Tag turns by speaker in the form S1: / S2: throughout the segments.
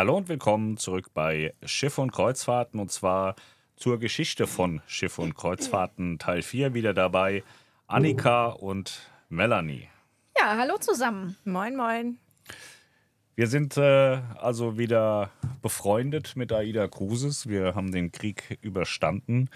S1: Hallo und willkommen zurück bei Schiff und Kreuzfahrten und zwar zur Geschichte von Schiff und Kreuzfahrten Teil 4 wieder dabei Annika und Melanie.
S2: Ja, hallo zusammen.
S3: Moin, moin.
S1: Wir sind äh, also wieder befreundet mit Aida Cruises. Wir haben den Krieg überstanden.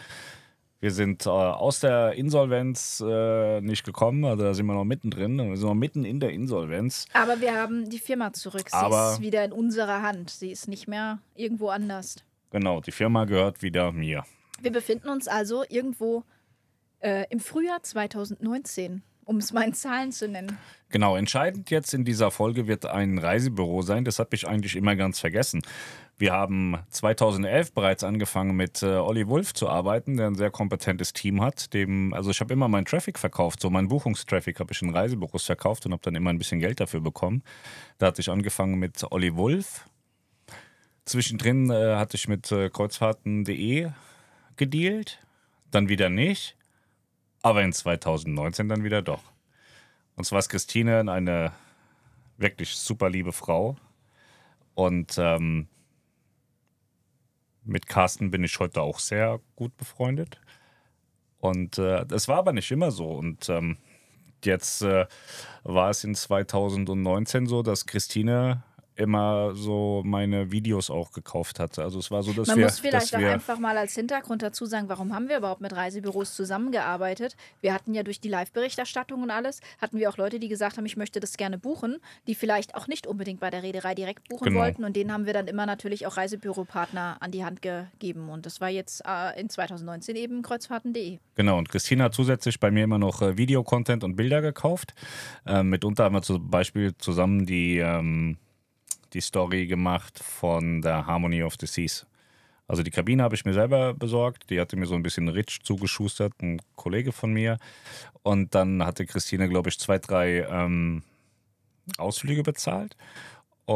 S1: Wir sind äh, aus der Insolvenz äh, nicht gekommen, also da sind wir noch mittendrin. Wir sind noch mitten in der Insolvenz.
S2: Aber wir haben die Firma zurück. Sie
S1: Aber-
S2: ist wieder in unserer Hand. Sie ist nicht mehr irgendwo anders.
S1: Genau, die Firma gehört wieder mir.
S2: Wir befinden uns also irgendwo äh, im Frühjahr 2019, um es mal in Zahlen zu nennen.
S1: Genau, entscheidend jetzt in dieser Folge wird ein Reisebüro sein. Das habe ich eigentlich immer ganz vergessen. Wir haben 2011 bereits angefangen mit äh, Olli Wulff zu arbeiten, der ein sehr kompetentes Team hat. Dem, also ich habe immer meinen Traffic verkauft, so meinen Buchungstraffic habe ich in Reisebüros verkauft und habe dann immer ein bisschen Geld dafür bekommen. Da hatte ich angefangen mit Olli Wulff. Zwischendrin äh, hatte ich mit äh, kreuzfahrten.de gedealt, dann wieder nicht, aber in 2019 dann wieder doch. Und zwar ist Christine eine wirklich super liebe Frau. Und ähm, mit Carsten bin ich heute auch sehr gut befreundet. Und äh, war aber nicht immer so. Und ähm, jetzt äh, war es in 2019 so, dass Christine immer so meine Videos auch gekauft hatte. Also es war so, dass
S2: Man
S1: wir,
S2: muss vielleicht auch einfach mal als Hintergrund dazu sagen, warum haben wir überhaupt mit Reisebüros zusammengearbeitet? Wir hatten ja durch die Live-Berichterstattung und alles, hatten wir auch Leute, die gesagt haben, ich möchte das gerne buchen, die vielleicht auch nicht unbedingt bei der Reederei direkt buchen
S1: Genau.
S2: wollten. Und denen haben wir dann immer natürlich auch Reisebüropartner an die Hand gegeben. Und das war jetzt äh, in 2019 eben kreuzfahrten.de.
S1: Genau, und Christina hat zusätzlich bei mir immer noch äh, Videocontent und Bilder gekauft. Ähm, mitunter haben wir zum Beispiel zusammen die, ähm, die Story gemacht von der Harmony of the Seas. Also die Kabine habe ich mir selber besorgt, die hatte mir so ein bisschen Rich zugeschustert, ein Kollege von mir. Und dann hatte Christine, glaube ich, zwei, drei ähm, Ausflüge bezahlt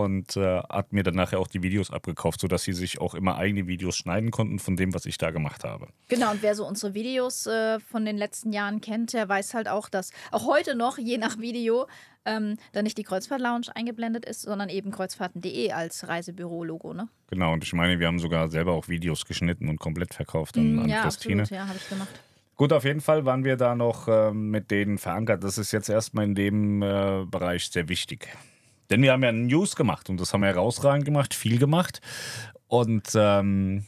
S1: und äh, hat mir dann nachher auch die Videos abgekauft, sodass sie sich auch immer eigene Videos schneiden konnten von dem, was ich da gemacht habe.
S2: Genau, und wer so unsere Videos äh, von den letzten Jahren kennt, der weiß halt auch, dass auch heute noch, je nach Video, ähm, da nicht die Kreuzfahrt-Lounge eingeblendet ist, sondern eben kreuzfahrten.de als Reisebüro-Logo, ne?
S1: Genau, und ich meine, wir haben sogar selber auch Videos geschnitten und komplett verkauft an, an
S2: ja,
S1: Christine.
S2: absolut, ja, habe ich gemacht.
S1: Gut, auf jeden Fall waren wir da noch ähm, mit denen verankert. Das ist jetzt erstmal in dem äh, Bereich sehr wichtig. Denn wir haben ja News gemacht und das haben wir herausragend gemacht, viel gemacht. Und ähm,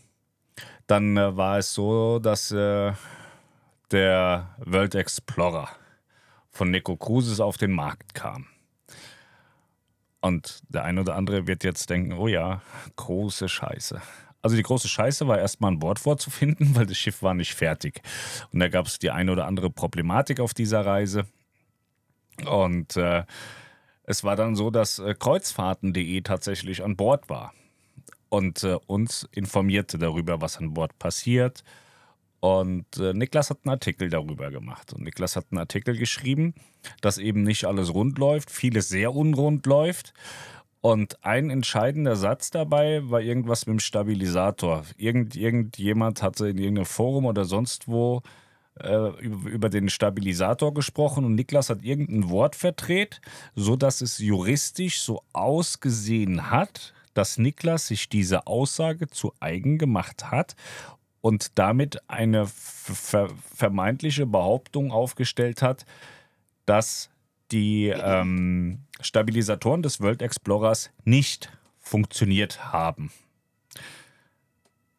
S1: dann äh, war es so, dass äh, der World Explorer von Nico Cruises auf den Markt kam. Und der ein oder andere wird jetzt denken, oh ja, große Scheiße. Also die große Scheiße war erstmal an Bord vorzufinden, weil das Schiff war nicht fertig. Und da gab es die eine oder andere Problematik auf dieser Reise. Und äh, es war dann so, dass äh, kreuzfahrten.de tatsächlich an Bord war und äh, uns informierte darüber, was an Bord passiert. Und äh, Niklas hat einen Artikel darüber gemacht. Und Niklas hat einen Artikel geschrieben, dass eben nicht alles rund läuft, vieles sehr unrund läuft. Und ein entscheidender Satz dabei war irgendwas mit dem Stabilisator. Irgend, irgendjemand hatte in irgendeinem Forum oder sonst wo äh, über, den Stabilisator gesprochen und Niklas hat irgendein Wort verdreht, sodass es juristisch so ausgesehen hat, dass Niklas sich diese Aussage zu eigen gemacht hat und damit eine ver vermeintliche Behauptung aufgestellt hat, dass die ähm, Stabilisatoren des World Explorers nicht funktioniert haben.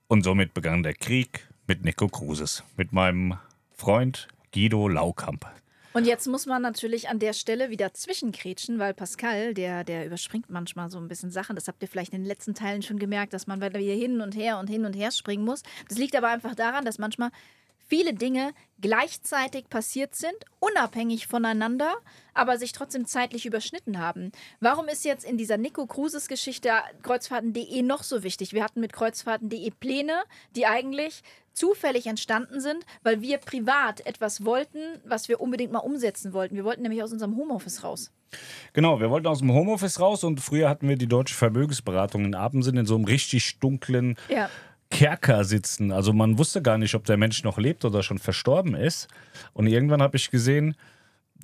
S1: Und somit begann der Krieg mit Nico Cruises, mit meinem Freund Guido Laukamp.
S2: Und jetzt muss man natürlich an der Stelle wieder zwischenkrätschen, weil Pascal, der, der überspringt manchmal so ein bisschen Sachen. Das habt ihr vielleicht in den letzten Teilen schon gemerkt, dass man wieder hin und her und hin und her springen muss. Das liegt aber einfach daran, dass manchmal viele Dinge gleichzeitig passiert sind, unabhängig voneinander, aber sich trotzdem zeitlich überschnitten haben. Warum ist jetzt in dieser Nico Cruises Geschichte Kreuzfahrten.de noch so wichtig? Wir hatten mit Kreuzfahrten.de Pläne, die eigentlich zufällig entstanden sind, weil wir privat etwas wollten, was wir unbedingt mal umsetzen wollten. Wir wollten nämlich aus unserem Homeoffice raus.
S1: Genau, wir wollten aus dem Homeoffice raus und früher hatten wir die Deutsche Vermögensberatung in Apensen in so einem richtig dunklen
S2: Ja.
S1: Kerker sitzen. Also man wusste gar nicht, ob der Mensch noch lebt oder schon verstorben ist. Und irgendwann habe ich gesehen,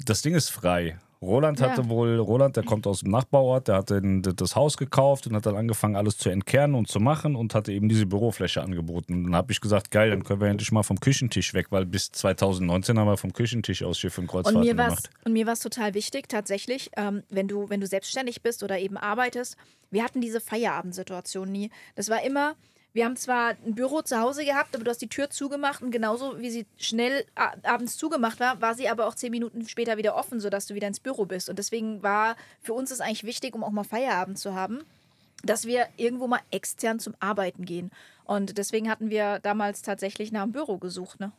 S1: das Ding ist frei. Roland hatte
S2: Ja.
S1: wohl, Roland, der kommt aus dem Nachbarort, der hat den, das Haus gekauft und hat dann angefangen, alles zu entkernen und zu machen und hatte eben diese Bürofläche angeboten. Und dann habe ich gesagt, geil, dann können wir endlich mal vom Küchentisch weg, weil bis 2019 haben wir vom Küchentisch aus Schiff und
S2: Und
S1: Kreuzfahrten
S2: mir war's,
S1: gemacht.
S2: und mir war es total wichtig, tatsächlich, ähm, wenn, du, wenn du selbstständig bist oder eben arbeitest, wir hatten diese Feierabendsituation nie. Das war immer, wir haben zwar ein Büro zu Hause gehabt, aber du hast die Tür zugemacht und genauso wie sie schnell abends zugemacht war, war sie aber auch zehn Minuten später wieder offen, sodass du wieder ins Büro bist. Und deswegen war für uns das eigentlich wichtig, um auch mal Feierabend zu haben, dass wir irgendwo mal extern zum Arbeiten gehen. Und deswegen hatten wir damals tatsächlich nach einem Büro gesucht. Ne?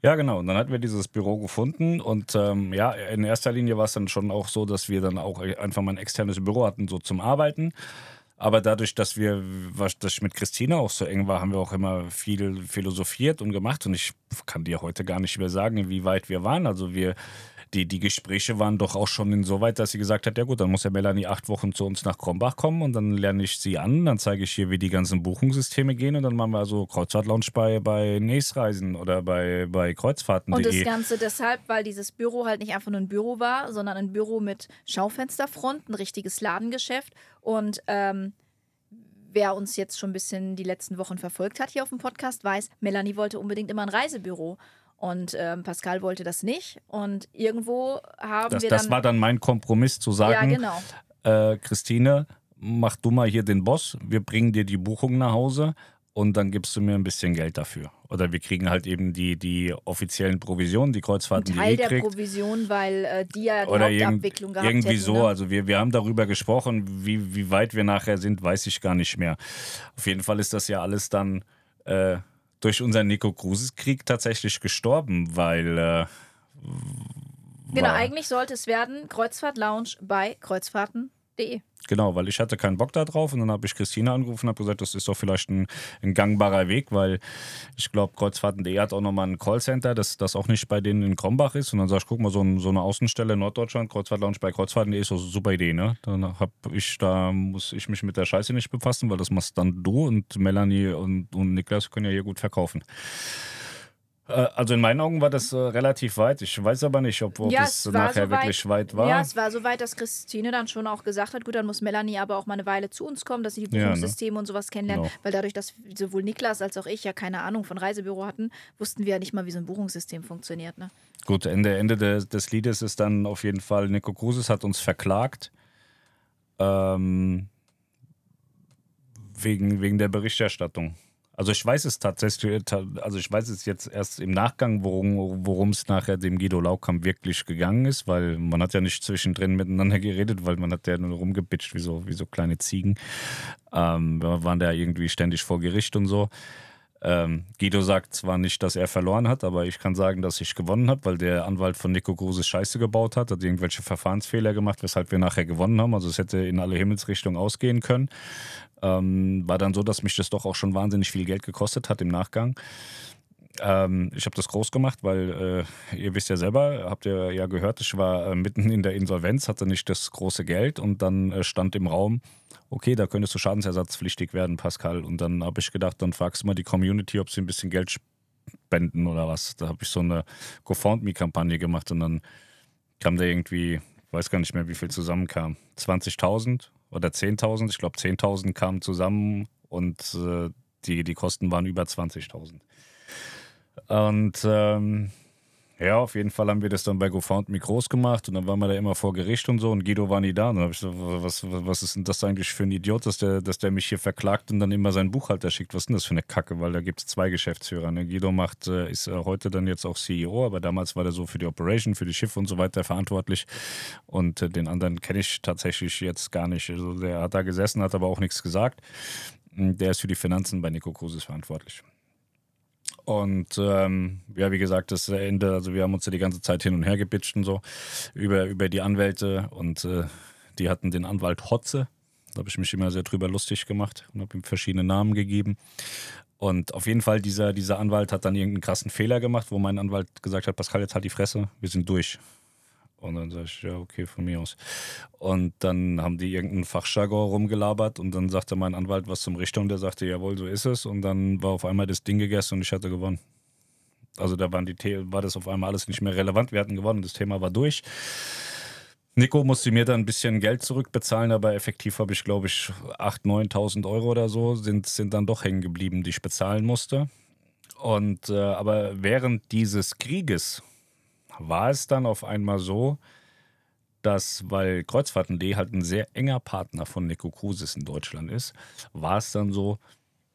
S1: Ja, genau. Und dann hatten wir dieses Büro gefunden. Und ähm, ja, in erster Linie war es dann schon auch so, dass wir dann auch einfach mal ein externes Büro hatten, so zum Arbeiten. Aber dadurch, dass wir, was- ich mit Christina auch so eng war, haben wir auch immer viel philosophiert und gemacht. Und ich kann dir heute gar nicht mehr sagen, wie weit wir waren. Also wir, die, die Gespräche waren doch auch schon insoweit, dass sie gesagt hat, ja gut, dann muss ja Melanie acht Wochen zu uns nach Krombach kommen und dann lerne ich sie an, dann zeige ich ihr, wie die ganzen Buchungssysteme gehen und dann machen wir also Kreuzfahrt-Lounge bei, bei Nächsreisen oder bei, bei
S2: Und das
S1: Kreuzfahrten.de.
S2: Ganze deshalb, weil dieses Büro halt nicht einfach nur ein Büro war, sondern ein Büro mit Schaufensterfront, ein richtiges Ladengeschäft. Und ähm, wer uns jetzt schon ein bisschen die letzten Wochen verfolgt hat hier auf dem Podcast, weiß, Melanie wollte unbedingt immer ein Reisebüro. Und ähm, Pascal wollte das nicht. Und irgendwo haben
S1: Das,
S2: wir
S1: das
S2: dann.
S1: war dann mein Kompromiss zu
S2: ja,
S1: sagen,
S2: genau.
S1: äh, Christine, mach du mal hier den Boss, wir bringen dir die Buchung nach Hause und dann gibst du mir ein bisschen Geld dafür. Oder wir kriegen halt eben die, die offiziellen Provisionen, die
S2: Ein
S1: Kreuzfahrten,
S2: Teil
S1: die
S2: der
S1: ihr kriegt.
S2: Provision, weil äh, die ja die
S1: Oder
S2: Hauptabwicklung gehabt
S1: irgendwie
S2: hätten,
S1: so.
S2: Ne?
S1: Also wir, wir haben darüber gesprochen, wie, wie weit wir nachher sind, weiß ich gar nicht mehr. Auf jeden Fall ist das ja alles dann äh, durch unseren Nico Cruises-Krieg tatsächlich gestorben, weil äh,
S2: Genau, eigentlich sollte es werden Kreuzfahrt Lounge bei kreuzfahrten.de.
S1: Genau, weil ich hatte keinen Bock da drauf und dann habe ich Christina angerufen und habe gesagt, das ist doch vielleicht ein, ein gangbarer Weg, weil ich glaube, Kreuzfahrten.de hat auch nochmal ein Callcenter, das, das auch nicht bei denen in Krombach ist. Und dann sag ich, guck mal, so, ein, so eine Außenstelle in Norddeutschland, Kreuzfahrt-Lounge bei Kreuzfahrten.de ist doch eine super Idee, ne? Dann hab ich, da muss ich mich mit der Scheiße nicht befassen, weil das machst dann du und Melanie und, und Niklas können ja hier gut verkaufen. Äh, Also in meinen Augen war das äh, relativ weit. Ich weiß aber nicht, ob, ob
S2: Ja,
S1: es nachher
S2: so weit-
S1: wirklich weit war.
S2: Ja, es war so weit, dass Christine dann schon auch gesagt hat, gut, dann muss Melanie aber auch mal eine Weile zu uns kommen, dass sie die
S1: Ja, ne?
S2: Buchungssysteme und sowas kennenlernen.
S1: Genau.
S2: Weil dadurch, dass sowohl Niklas als auch ich ja keine Ahnung von Reisebüro hatten, wussten wir ja nicht mal, wie so ein Buchungssystem funktioniert. Ne?
S1: Gut, Ende, Ende des, des Liedes ist dann auf jeden Fall, Nico Cruises hat uns verklagt. Ähm, wegen, wegen der Berichterstattung. Also ich weiß es tatsächlich, ta- also ich weiß es jetzt erst im Nachgang, worum es nachher dem Guido Laukam wirklich gegangen ist, weil man hat ja nicht zwischendrin miteinander geredet, weil man hat ja nur rumgebitscht wie so, wie so kleine Ziegen. Ähm, wir waren da irgendwie ständig vor Gericht und so. Ähm, Guido sagt zwar nicht, dass er verloren hat, aber ich kann sagen, dass ich gewonnen habe, weil der Anwalt von Nico Gruses Scheiße gebaut hat, hat irgendwelche Verfahrensfehler gemacht, weshalb wir nachher gewonnen haben. Also es hätte in alle Himmelsrichtungen ausgehen können. Ähm, war dann so, dass mich das doch auch schon wahnsinnig viel Geld gekostet hat im Nachgang. Ähm, ich habe das groß gemacht, weil äh, ihr wisst ja selber, habt ihr ja gehört, ich war äh, mitten in der Insolvenz, hatte nicht das große Geld und dann äh, stand im Raum, okay, da könntest du schadensersatzpflichtig werden, Pascal. Und dann habe ich gedacht, dann fragst du mal die Community, ob sie ein bisschen Geld spenden oder was. Da habe ich so eine GoFundMe-Kampagne gemacht und dann kam da irgendwie, weiß gar nicht mehr, wie viel zusammenkam. 20.000 oder 10.000, ich glaube 10.000 kamen zusammen und äh, die, die Kosten waren über 20.000. Und ähm, ja, auf jeden Fall haben wir das dann bei GoFundMe groß gemacht und dann waren wir da immer vor Gericht und so und Guido war nie da. Und dann habe ich so, was, was, was ist denn das eigentlich für ein Idiot, dass der, dass der mich hier verklagt und dann immer seinen Buchhalter schickt? Was ist denn das für eine Kacke? Weil da gibt es zwei Geschäftsführer. Ne? Guido macht, äh, ist äh, heute dann jetzt auch CEO, aber damals war der so für die Operation, für die Schiffe und so weiter verantwortlich. Und äh, den anderen kenne ich tatsächlich jetzt gar nicht. Also der hat da gesessen, hat aber auch nichts gesagt. Der ist für die Finanzen bei Nico Cruises verantwortlich. Und ähm, ja, wie gesagt, das Ende, also wir haben uns ja die ganze Zeit hin und her gebitscht und so über, über die Anwälte und äh, die hatten den Anwalt Hotze. Da habe ich mich immer sehr drüber lustig gemacht und habe ihm verschiedene Namen gegeben. Und auf jeden Fall, dieser, dieser Anwalt hat dann irgendeinen krassen Fehler gemacht, wo mein Anwalt gesagt hat, Pascal, jetzt halt die Fresse, wir sind durch. Und dann sage ich, ja, okay, von mir aus. Und dann haben die irgendeinen Fachjargon rumgelabert und dann sagte mein Anwalt was zum Richter und der sagte, jawohl, so ist es. Und dann war auf einmal das Ding gegessen und ich hatte gewonnen. Also da waren die war das auf einmal alles nicht mehr relevant. Wir hatten gewonnen, das Thema war durch. Nico musste mir dann ein bisschen Geld zurückbezahlen, aber effektiv habe ich, glaube ich, 8.000, 9.000 Euro oder so sind, sind dann doch hängen geblieben, die ich bezahlen musste. Und äh, aber während dieses Krieges war es dann auf einmal so, dass, weil Kreuzfahrten.de halt ein sehr enger Partner von Nico Cruises in Deutschland ist, war es dann so,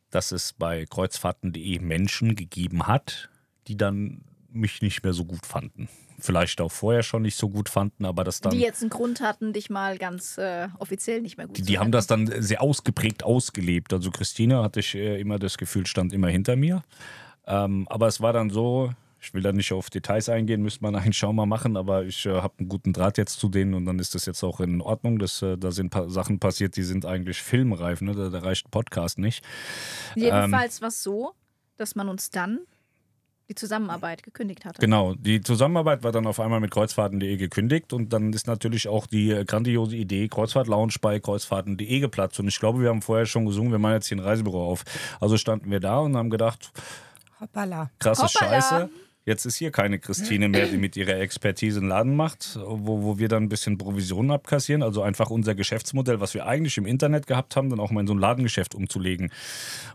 S1: dass es bei Kreuzfahrten.de Menschen gegeben hat, die dann mich nicht mehr so gut fanden vielleicht auch vorher schon nicht so gut fanden, aber das dann.
S2: Die jetzt einen Grund hatten, dich mal ganz äh, offiziell nicht mehr gut
S1: die, Die haben das dann sehr ausgeprägt ausgelebt. Also Christine hatte ich äh, immer das Gefühl, stand immer hinter mir. Ähm, aber es war dann so, ich will da nicht auf Details eingehen, müsste man einen Schau mal machen, aber ich äh, habe einen guten Draht jetzt zu denen und dann ist das jetzt auch in Ordnung. Das, äh, da sind pa Sachen passiert, die sind eigentlich filmreif, ne? da, da reicht ein Podcast nicht.
S2: Jedenfalls ähm, war es so, dass man uns dann die Zusammenarbeit gekündigt hatte.
S1: Genau, die Zusammenarbeit war dann auf einmal mit Kreuzfahrten.de gekündigt und dann ist natürlich auch die äh, grandiose Idee Kreuzfahrt Lounge bei Kreuzfahrten.de geplatzt. Und ich glaube, wir haben vorher schon gesungen, wir machen jetzt hier ein Reisebüro auf. Also standen wir da und haben gedacht,
S3: Hoppala.
S1: krasse Hoppala. Scheiße. Jetzt ist hier keine Christine mehr, die mit ihrer Expertise einen Laden macht, wo, wo wir dann ein bisschen Provisionen abkassieren. Also einfach unser Geschäftsmodell, was wir eigentlich im Internet gehabt haben, dann auch mal in so ein Ladengeschäft umzulegen.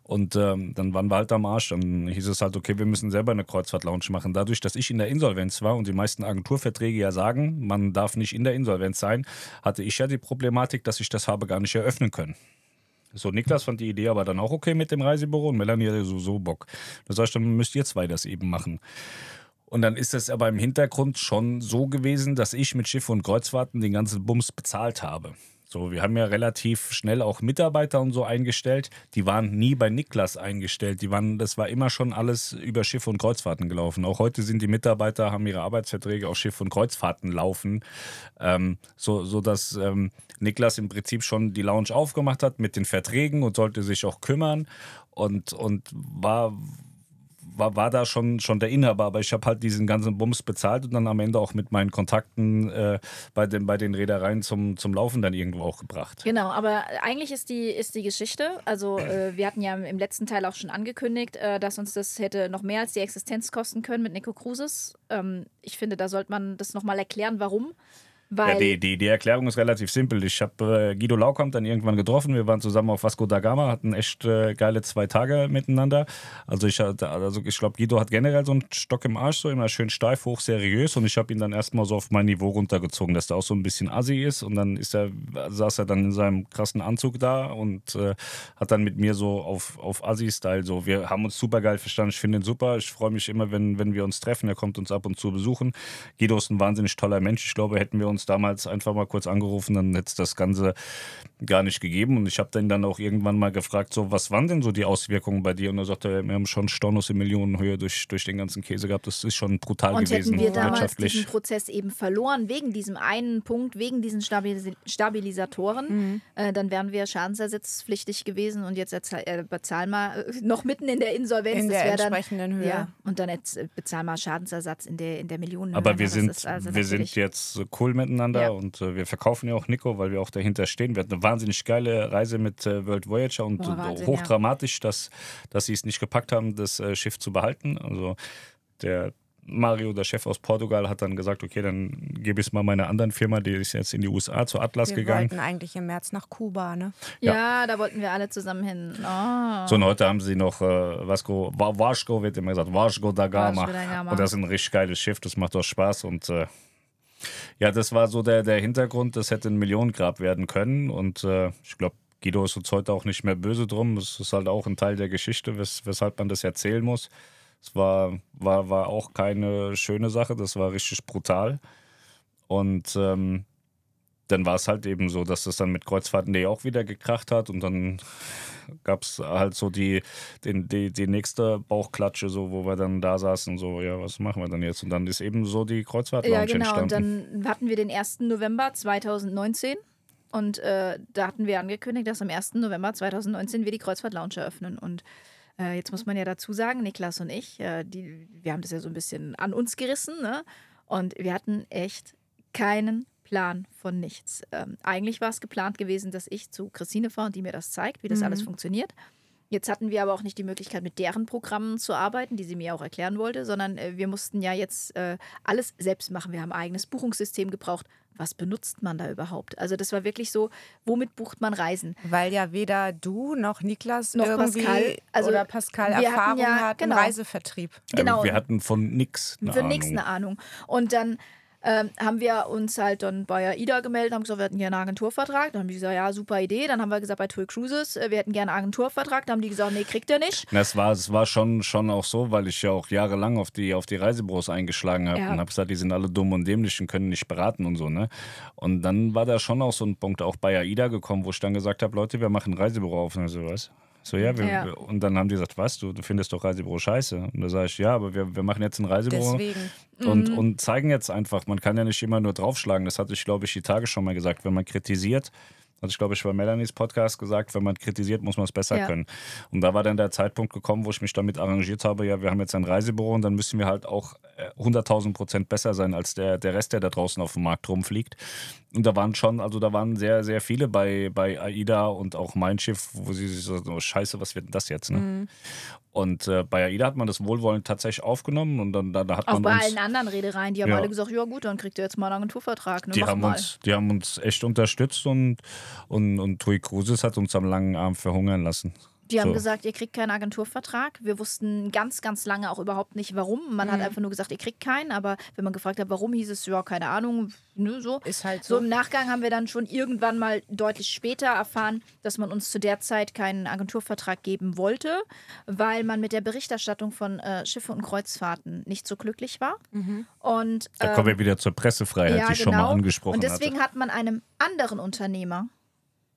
S1: Und ähm, dann waren wir halt am Arsch. Dann hieß es halt, okay, wir müssen selber eine Kreuzfahrt-Lounge machen. Dadurch, dass ich in der Insolvenz war und die meisten Agenturverträge ja sagen, man darf nicht in der Insolvenz sein, hatte ich ja die Problematik, dass ich das habe gar nicht eröffnen können. So, Niklas fand die Idee aber dann auch okay mit dem Reisebüro und Melanie hatte so, so Bock. Das heißt, dann müsst ihr zwei das eben machen. Und dann ist es aber im Hintergrund schon so gewesen, dass ich mit Schiff und Kreuzfahrten den ganzen Bums bezahlt habe. So, wir haben ja relativ schnell auch Mitarbeiter und so eingestellt. Die waren nie bei Niklas eingestellt. Die waren, das war immer schon alles über Schiff und Kreuzfahrten gelaufen. Auch heute sind die Mitarbeiter, haben ihre Arbeitsverträge auf Schiff und Kreuzfahrten laufen. Ähm, so, dass ähm, Niklas im Prinzip schon die Lounge aufgemacht hat mit den Verträgen und sollte sich auch kümmern und, und war war, war da schon, schon der Inhaber, aber ich habe halt diesen ganzen Bums bezahlt und dann am Ende auch mit meinen Kontakten äh, bei, den, bei den Reedereien zum, zum Laufen dann irgendwo auch gebracht.
S2: Genau, aber eigentlich ist die, ist die Geschichte, also äh, wir hatten ja im letzten Teil auch schon angekündigt, äh, dass uns das hätte noch mehr als die Existenz kosten können mit Nico Cruises. Ähm, ich finde, da sollte man das nochmal erklären, warum.
S1: Weil ja, die, die, die Erklärung ist relativ simpel. Ich habe äh, Guido Laukamp dann irgendwann getroffen. Wir waren zusammen auf Vasco da Gama, hatten echt äh, geile zwei Tage miteinander. Also ich, also ich glaube, Guido hat generell so einen Stock im Arsch, so immer schön steif, hoch, seriös. Und ich habe ihn dann erstmal so auf mein Niveau runtergezogen, dass er auch so ein bisschen assi ist. Und dann ist er, saß er dann in seinem krassen Anzug da und äh, hat dann mit mir so auf, auf Assi-Style so. Wir haben uns super geil verstanden. Ich finde ihn super. Ich freue mich immer, wenn, wenn wir uns treffen. Er kommt uns ab und zu besuchen. Guido ist ein wahnsinnig toller Mensch. Ich glaube, hätten wir uns uns damals einfach mal kurz angerufen, dann hätte es das Ganze gar nicht gegeben. Und ich habe den dann auch irgendwann mal gefragt, so, was waren denn so die Auswirkungen bei dir? Und er sagte, wir haben schon Stornos in Millionenhöhe durch, durch den ganzen Käse gehabt. Das ist schon brutal
S2: und
S1: gewesen.
S2: Und hätten wir damals diesen Prozess eben verloren, wegen diesem einen Punkt, wegen diesen Stabilis Stabilisatoren, mhm. äh, dann wären wir schadensersatzpflichtig gewesen und jetzt äh, bezahlen wir äh, noch mitten in der Insolvenz.
S3: In der entsprechenden dann, Höhe. Ja,
S2: und dann jetzt äh, bezahlen wir Schadensersatz in der, in der Millionenhöhe.
S1: Aber wir, sind, also wir sind jetzt cool mit miteinander ja. und äh, wir verkaufen ja auch Nico, weil wir auch dahinter stehen. Wir hatten eine wahnsinnig geile Reise mit äh, World Voyager und oh, Wahnsinn, hochdramatisch, ja. dass, dass sie es nicht gepackt haben, das äh, Schiff zu behalten. Also der Mario, der Chef aus Portugal, hat dann gesagt, okay, dann gebe ich es mal meiner anderen Firma, die ist jetzt in die USA zu Atlas
S3: wir
S1: gegangen.
S3: Wir wollten eigentlich im März nach Kuba, ne?
S2: Ja, ja da wollten wir alle zusammen hin. Oh.
S1: So, und heute haben sie noch äh, Vasco, Vasco wird immer gesagt, Vasco da Gama. Vasco da Gama. Und das ist ein richtig geiles Schiff, das macht doch Spaß und äh, ja, das war so der, der Hintergrund. Das hätte ein Millionengrab werden können. Und äh, ich glaube, Guido ist uns heute auch nicht mehr böse drum. Das ist halt auch ein Teil der Geschichte, wes weshalb man das erzählen muss. Es war, war, war auch keine schöne Sache, das war richtig brutal. Und ähm, dann war es halt eben so, dass das dann mit Kreuzfahrten.de auch wieder gekracht hat und dann gab es halt so die, den, die, die nächste Bauchklatsche, so, wo wir dann da saßen, so, ja, was machen wir dann jetzt? Und dann ist eben so die Kreuzfahrt
S2: Ja, genau,
S1: entstanden.
S2: und dann hatten wir den 1. November 2019 und äh, da hatten wir angekündigt, dass am 1. November 2019 wir die Kreuzfahrt Lounge eröffnen und äh, jetzt muss man ja dazu sagen, Niklas und ich, äh, die, wir haben das ja so ein bisschen an uns gerissen, ne? Und wir hatten echt keinen Plan von nichts. Ähm, eigentlich war es geplant gewesen, dass ich zu Christine fahre und die mir das zeigt, wie das mhm. alles funktioniert. Jetzt hatten wir aber auch nicht die Möglichkeit, mit deren Programmen zu arbeiten, die sie mir auch erklären wollte, sondern äh, wir mussten ja jetzt äh, alles selbst machen. Wir haben ein eigenes Buchungssystem gebraucht. Was benutzt man da überhaupt? Also das war wirklich so, womit bucht man Reisen?
S3: Weil ja weder du noch Niklas
S2: Noch
S3: irgendwie
S2: Pascal, also
S3: oder Pascal
S2: wir hatten
S3: Erfahrung
S2: ja-
S3: hat
S2: genau.
S3: im Reisevertrieb.
S2: Genau.
S1: Wir hatten von nix eine
S2: Für
S1: Ahnung.
S2: nichts eine Ahnung. Und dann ähm, haben wir uns halt dann bei AIDA gemeldet, haben gesagt, wir hätten gerne einen Agenturvertrag. Dann haben die gesagt, ja, super Idee. Dann haben wir gesagt, bei TUI Cruises, äh, wir hätten gerne einen Agenturvertrag. Dann haben die gesagt, nee, kriegt ihr nicht.
S1: Na, Es war, es war schon, schon auch so, weil ich ja auch jahrelang auf die, auf die Reisebüros eingeschlagen habe
S2: Ja.
S1: und habe gesagt, die sind alle dumm und dämlich und können nicht beraten und so. Ne? Und dann war da schon auch so ein Punkt auch bei AIDA gekommen, wo ich dann gesagt habe, Leute, wir machen ein Reisebüro auf. Und so, was? So, ja, wir,
S2: Ja.
S1: und dann haben die gesagt, was, du, du findest doch Reisebüro scheiße. Und da sage ich, ja, aber wir, wir machen jetzt ein Reisebüro
S3: Deswegen.
S1: und,
S2: Mhm.
S1: und zeigen jetzt einfach, man kann ja nicht immer nur draufschlagen. Das hatte ich, glaube ich, die Tage schon mal gesagt. Wenn man kritisiert, hatte ich, glaube ich, bei Melanies Podcast gesagt, wenn man kritisiert, muss man es besser
S2: Ja.
S1: können. Und da war dann der Zeitpunkt gekommen, wo ich mich damit arrangiert habe, ja, wir haben jetzt ein Reisebüro und dann müssen wir halt auch 100.000 Prozent besser sein als der, der Rest, der da draußen auf dem Markt rumfliegt. Und da waren schon, also da waren sehr, sehr viele bei, bei AIDA und auch mein Schiff, wo sie sich so, oh, scheiße, was wird denn das jetzt? Ne?
S2: Mhm.
S1: Und äh, bei AIDA hat man das wohlwollend tatsächlich aufgenommen und dann da, da hat
S2: Auch
S1: man
S2: bei
S1: uns...
S2: allen anderen Reedereien, die haben
S1: Ja.
S2: alle gesagt, ja gut, dann kriegt ihr jetzt mal einen Agenturvertrag. Ne?
S1: Die
S2: Mach
S1: haben,
S2: mal.
S1: uns, die haben uns echt unterstützt und, und, und TUI Cruises hat uns am langen Arm verhungern lassen.
S2: Die haben
S1: So.
S2: gesagt, ihr kriegt keinen Agenturvertrag. Wir wussten ganz, ganz lange auch überhaupt nicht, warum. Man hat
S3: Mhm.
S2: einfach nur gesagt, ihr kriegt keinen. Aber wenn man gefragt hat, warum, hieß es, ja, keine Ahnung. Ne, so.
S3: Ist halt
S2: So
S3: so.
S2: im Nachgang haben wir dann schon irgendwann mal deutlich später erfahren, dass man uns zu der Zeit keinen Agenturvertrag geben wollte, weil man mit der Berichterstattung von äh, Schiffe und Kreuzfahrten nicht so glücklich war.
S3: Mhm.
S2: Und
S1: Da
S2: ähm,
S1: kommen wir wieder zur Pressefreiheit, die ich schon mal angesprochen
S2: und deswegen
S1: hatte.
S2: hat man einem anderen Unternehmer,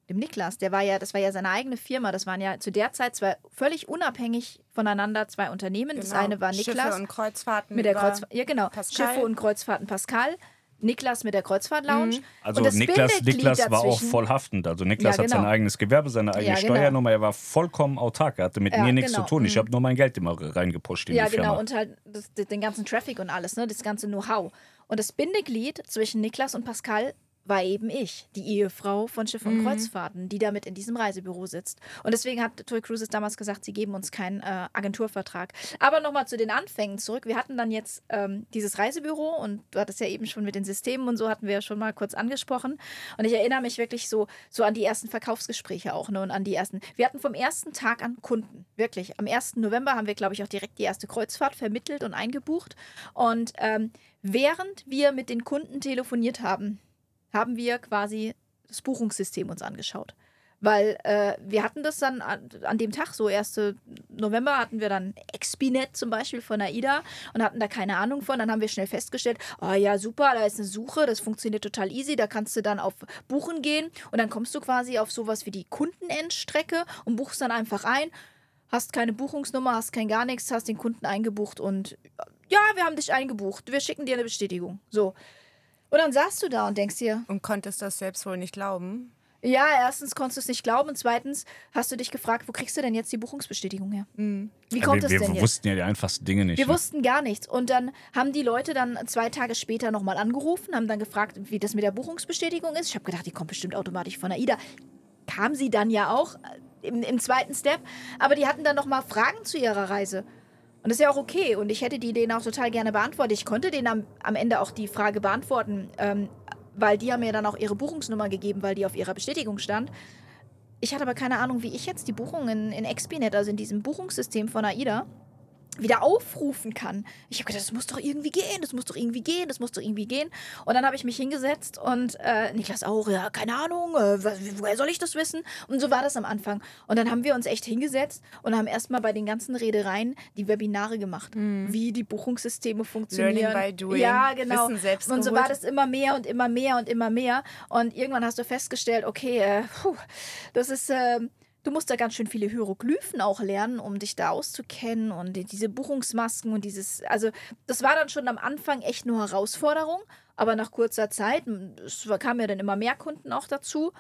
S2: dem Niklas, der war ja, das war ja seine eigene Firma, das waren ja zu der Zeit zwei völlig unabhängig voneinander zwei Unternehmen. Das
S3: Genau.
S2: eine war
S3: Schiffe
S2: Niklas
S3: und Kreuzfahrten.
S2: mit der Kreuzfahrt, ja genau,
S3: Pascal.
S2: Schiffe und Kreuzfahrten Pascal. Niklas mit der Kreuzfahrt-Lounge.
S1: Also
S2: und das
S1: Niklas, Niklas war auch
S2: dazwischen-
S1: voll haftend. Also Niklas
S2: Ja,
S1: hat sein
S2: genau.
S1: eigenes Gewerbe, seine eigene
S2: Ja, genau.
S1: Steuernummer. Er war vollkommen autark. Er hatte mit
S2: Ja,
S1: mir nichts
S2: genau.
S1: zu tun. Ich
S2: Mhm.
S1: habe nur mein Geld immer reingepusht in
S2: Ja,
S1: die Firma.
S2: genau. Und halt das, den ganzen Traffic und alles, ne? das ganze Know-how. Und das Bindeglied zwischen Niklas und Pascal war eben ich, die Ehefrau von Schiff und Kreuzfahrten, die damit in diesem Reisebüro sitzt. Und deswegen hat Toy Cruises damals gesagt, sie geben uns keinen äh, Agenturvertrag. Aber nochmal zu den Anfängen zurück. Wir hatten dann jetzt ähm, dieses Reisebüro und du hattest ja eben schon mit den Systemen und so hatten wir ja schon mal kurz angesprochen. Und ich erinnere mich wirklich so, so an die ersten Verkaufsgespräche auch ne? und an die ersten. Wir hatten vom ersten Tag an Kunden, wirklich. Am 1. November haben wir, glaube ich, auch direkt die erste Kreuzfahrt vermittelt und eingebucht. Und ähm, während wir mit den Kunden telefoniert haben, haben wir quasi das Buchungssystem uns angeschaut. Weil äh, wir hatten das dann an, an dem Tag, so 1. November, hatten wir dann Expinet zum Beispiel von AIDA und hatten da keine Ahnung von. Dann haben wir schnell festgestellt, oh ja, super, da ist eine Suche, das funktioniert total easy. Da kannst du dann auf Buchen gehen und dann kommst du quasi auf sowas wie die Kundenendstrecke und buchst dann einfach ein. Hast keine Buchungsnummer, hast kein gar nichts, hast den Kunden eingebucht und ja, wir haben dich eingebucht. Wir schicken dir eine Bestätigung. So. Und dann saßt du da und denkst dir,
S3: Und konntest das selbst wohl nicht glauben.
S2: ja, erstens konntest du es nicht glauben und zweitens hast du dich gefragt, wo kriegst du denn jetzt die Buchungsbestätigung her? Wie
S1: Ja,
S2: kommt
S1: wir,
S2: das
S1: wir
S2: denn jetzt?
S1: wussten ja die einfachsten Dinge nicht.
S2: Wir
S1: ne?
S2: wussten gar nichts. Und dann haben die Leute dann zwei Tage später nochmal angerufen, haben dann gefragt, wie das mit der Buchungsbestätigung ist. Ich habe gedacht, die kommt bestimmt automatisch von AIDA. Kam sie dann ja auch äh, im, im zweiten Step. Aber die hatten dann nochmal Fragen zu ihrer Reise. Und das ist ja auch okay. Und ich hätte die denen auch total gerne beantwortet. Ich konnte denen am, am Ende auch die Frage beantworten, ähm, weil die haben mir dann auch ihre Buchungsnummer gegeben, weil die auf ihrer Bestätigung stand. Ich hatte aber keine Ahnung, wie ich jetzt die Buchung in, in Expinet, also in diesem Buchungssystem von AIDA, wieder aufrufen kann. Ich habe gedacht, das muss doch irgendwie gehen, das muss doch irgendwie gehen, das muss doch irgendwie gehen. Und dann habe ich mich hingesetzt und äh, Niklas auch, ja, keine Ahnung, äh, woher soll ich das wissen? Und so war das am Anfang. Und dann haben wir uns echt hingesetzt und haben erstmal bei den ganzen Reedereien die Webinare gemacht, wie die Buchungssysteme funktionieren.
S3: Learning by doing.
S2: Ja, genau. Und so
S3: geholt.
S2: war das immer mehr und immer mehr und immer mehr. Und irgendwann hast du festgestellt, okay, äh, puh, das ist... Du musst da ganz schön viele Hieroglyphen auch lernen, um dich da auszukennen und diese Buchungsmasken und dieses, also das war dann schon am Anfang echt eine Herausforderung, aber nach kurzer Zeit, es kamen ja dann immer mehr Kunden auch dazu,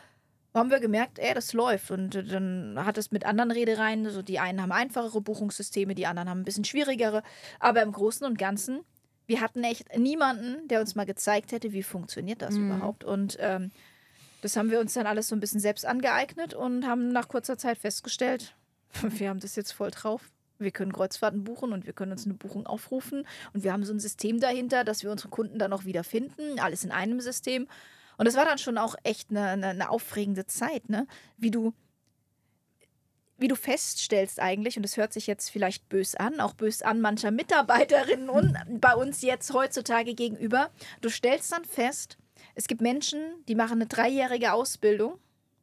S2: haben wir gemerkt, ey, das läuft und äh, dann hat es mit anderen Reedereien, so die einen haben einfachere Buchungssysteme, die anderen haben ein bisschen schwierigere, aber im Großen und Ganzen, wir hatten echt niemanden, der uns mal gezeigt hätte, wie funktioniert das überhaupt und ähm, das haben wir uns dann alles so ein bisschen selbst angeeignet und haben nach kurzer Zeit festgestellt, wir haben das jetzt voll drauf. Wir können Kreuzfahrten buchen und wir können uns eine Buchung aufrufen. Und wir haben so ein System dahinter, dass wir unsere Kunden dann auch wieder finden. Alles in einem System. Und das war dann schon auch echt eine, eine, eine aufregende Zeit, ne? Wie du, wie du feststellst eigentlich, und das hört sich jetzt vielleicht bös an, auch bös an mancher Mitarbeiterinnen und bei uns jetzt heutzutage gegenüber, du stellst dann fest, es gibt Menschen, die machen eine dreijährige Ausbildung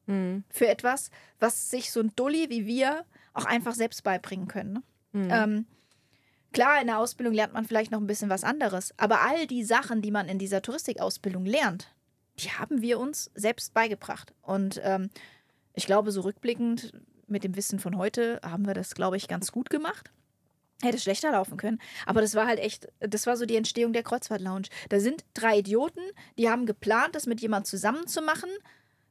S3: Mhm.
S2: für etwas, was sich so ein Dulli wie wir auch einfach selbst beibringen können. Ne?
S3: Mhm.
S2: Ähm, klar, in der Ausbildung lernt man vielleicht noch ein bisschen was anderes, aber all die Sachen, die man in dieser Touristikausbildung lernt, die haben wir uns selbst beigebracht. Und ähm, ich glaube, so rückblickend mit dem Wissen von heute haben wir das, glaube ich, ganz gut gemacht. Hätte schlechter laufen können. Aber das war halt echt, das war so die Entstehung der Kreuzfahrt-Lounge. Da sind drei Idioten, die haben geplant, das mit jemandem zusammen zu machen.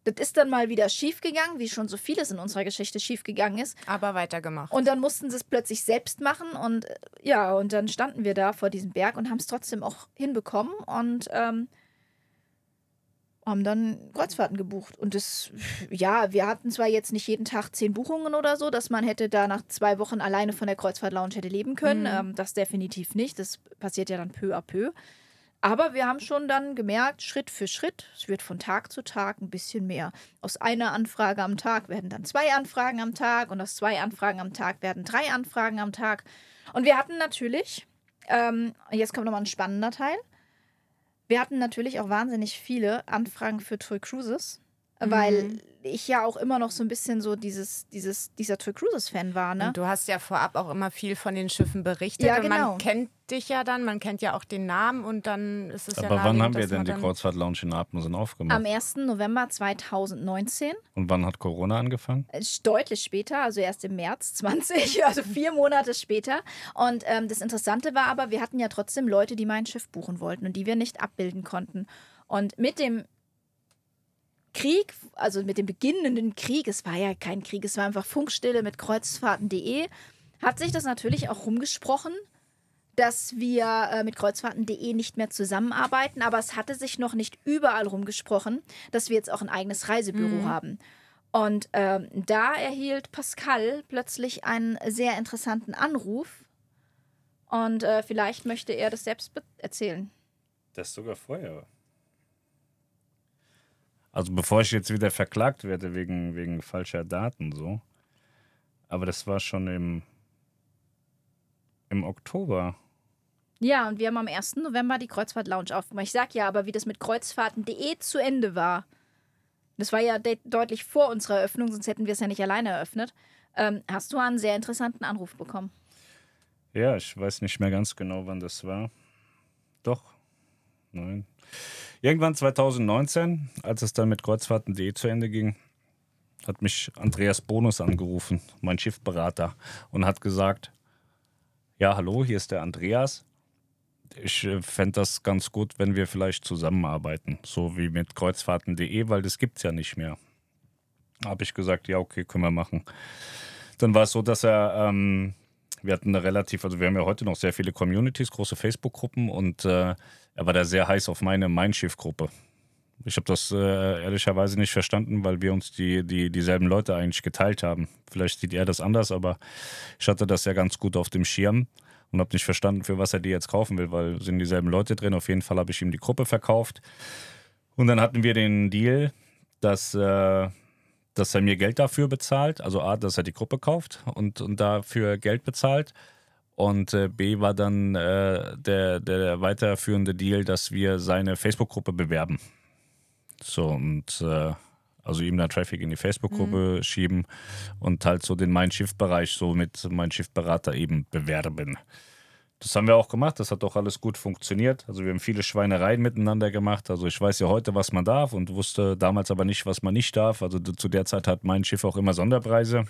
S2: Das ist dann mal wieder schiefgegangen, wie schon so vieles in unserer Geschichte schiefgegangen ist.
S3: Aber weitergemacht.
S2: Und dann mussten sie es plötzlich selbst machen und äh, ja, und dann standen wir da vor diesem Berg und haben es trotzdem auch hinbekommen und ähm, haben dann Kreuzfahrten gebucht. Und das, ja, wir hatten zwar jetzt nicht jeden Tag zehn Buchungen oder so, dass man hätte da nach zwei Wochen alleine von der Kreuzfahrt-Lounge hätte leben können.
S3: Mhm.
S2: Ähm, das definitiv nicht. Das passiert ja dann peu à peu. Aber wir haben schon dann gemerkt, Schritt für Schritt, es wird von Tag zu Tag ein bisschen mehr. Aus einer Anfrage am Tag werden dann zwei Anfragen am Tag und aus zwei Anfragen am Tag werden drei Anfragen am Tag. Und wir hatten natürlich, ähm, jetzt kommt nochmal ein spannender Teil, wir hatten natürlich auch wahnsinnig viele Anfragen für Tour Cruises, weil
S3: Mhm.
S2: Ich ja auch immer noch so ein bisschen so dieses, dieses, dieser Tour Cruises-Fan war, ne?
S3: Und du hast ja vorab auch immer viel von den Schiffen berichtet.
S2: Ja,
S3: und
S2: genau.
S3: man kennt dich ja dann, man kennt ja auch den Namen und dann ist es ja
S1: Aber wann haben wir denn die Kreuzfahrt-Lounge in Apmusen aufgemacht?
S2: Am 1. November 2019.
S1: Und wann hat Corona angefangen?
S2: Ist Deutlich später, also erst im März 20, also vier Monate später. Und ähm, das Interessante war aber, wir hatten ja trotzdem Leute, die mein Schiff buchen wollten und die wir nicht abbilden konnten. Und mit dem Krieg, also mit dem beginnenden Krieg, es war ja kein Krieg, es war einfach Funkstille mit Kreuzfahrten.de, hat sich das natürlich auch rumgesprochen, dass wir äh, mit Kreuzfahrten.de nicht mehr zusammenarbeiten, aber es hatte sich noch nicht überall rumgesprochen, dass wir jetzt auch ein eigenes Reisebüro
S3: Mhm.
S2: haben. Und ähm, da erhielt Pascal plötzlich einen sehr interessanten Anruf. Und äh, vielleicht möchte er das selbst erzählen.
S1: Das sogar vorher. Also bevor ich jetzt wieder verklagt werde wegen, wegen falscher Daten so. Aber das war schon im, im Oktober.
S2: Ja, und wir haben am 1. November die Kreuzfahrt Lounge aufgemacht. Ich sag ja, aber wie das mit Kreuzfahrten.de zu Ende war, das war ja de deutlich vor unserer Eröffnung, sonst hätten wir es ja nicht alleine eröffnet, ähm, hast du einen sehr interessanten Anruf bekommen.
S1: Ja, ich weiß nicht mehr ganz genau, wann das war. Doch. Nein. Irgendwann 2019, als es dann mit Kreuzfahrten.de zu Ende ging, hat mich Andreas Bonus angerufen, mein Schiffberater, und hat gesagt: Ja, hallo, hier ist der Andreas. Ich äh, fände das ganz gut, wenn wir vielleicht zusammenarbeiten, so wie mit Kreuzfahrten.de, weil das gibt es ja nicht mehr. Habe ich gesagt: Ja, okay, können wir machen. Dann war es so, dass er. Ähm, wir hatten eine relativ, also wir haben ja heute noch sehr viele Communities, große Facebook-Gruppen und äh, er war da sehr heiß auf meine Mein Schiff-Gruppe. Ich habe das äh, ehrlicherweise nicht verstanden, weil wir uns die, die dieselben Leute eigentlich geteilt haben. Vielleicht sieht er das anders, aber ich hatte das ja ganz gut auf dem Schirm und habe nicht verstanden, für was er die jetzt kaufen will, weil sind dieselben Leute drin. Auf jeden Fall habe ich ihm die Gruppe verkauft. Und dann hatten wir den Deal, dass, äh, dass er mir Geld dafür bezahlt. Also A, dass er die Gruppe kauft und, und dafür Geld bezahlt. Und äh, B war dann äh, der, der weiterführende Deal, dass wir seine Facebook-Gruppe bewerben. So, und äh, also ihm da Traffic in die Facebook-Gruppe schieben und halt so den Mein Schiff-Bereich so mit Mein Schiff-Berater eben bewerben. Das haben wir auch gemacht, das hat auch alles gut funktioniert. Also wir haben viele Schweinereien miteinander gemacht. Also ich weiß ja heute, was man darf und wusste damals aber nicht, was man nicht darf. Also zu der Zeit hat mein Schiff auch immer Sonderpreise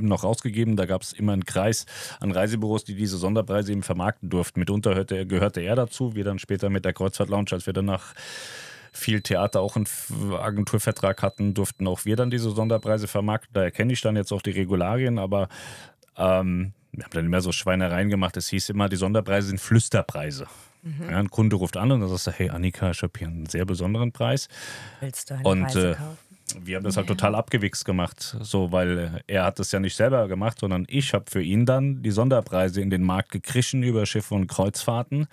S1: noch rausgegeben. Da gab es immer einen Kreis an Reisebüros, die diese Sonderpreise eben vermarkten durften. Mitunter hörte, gehörte er dazu, wir dann später mit der Kreuzfahrt Lounge, als wir dann nach viel Theater auch einen Agenturvertrag hatten, durften auch wir dann diese Sonderpreise vermarkten. Da erkenne ich dann jetzt auch die Regularien, aber ähm, wir haben dann immer so Schweinereien gemacht. Es hieß immer, die Sonderpreise sind Flüsterpreise. Ja, ein Kunde ruft an und dann sagst du, hey Annika, ich habe hier einen sehr besonderen Preis.
S3: Willst du eine
S1: Und,
S3: Reise
S1: äh,
S3: kaufen?
S1: Wir haben das halt total abgewichst gemacht, so, weil er hat das ja nicht selber gemacht, sondern ich habe für ihn dann die Sonderpreise in den Markt gekrischen über Schiffe und Kreuzfahrten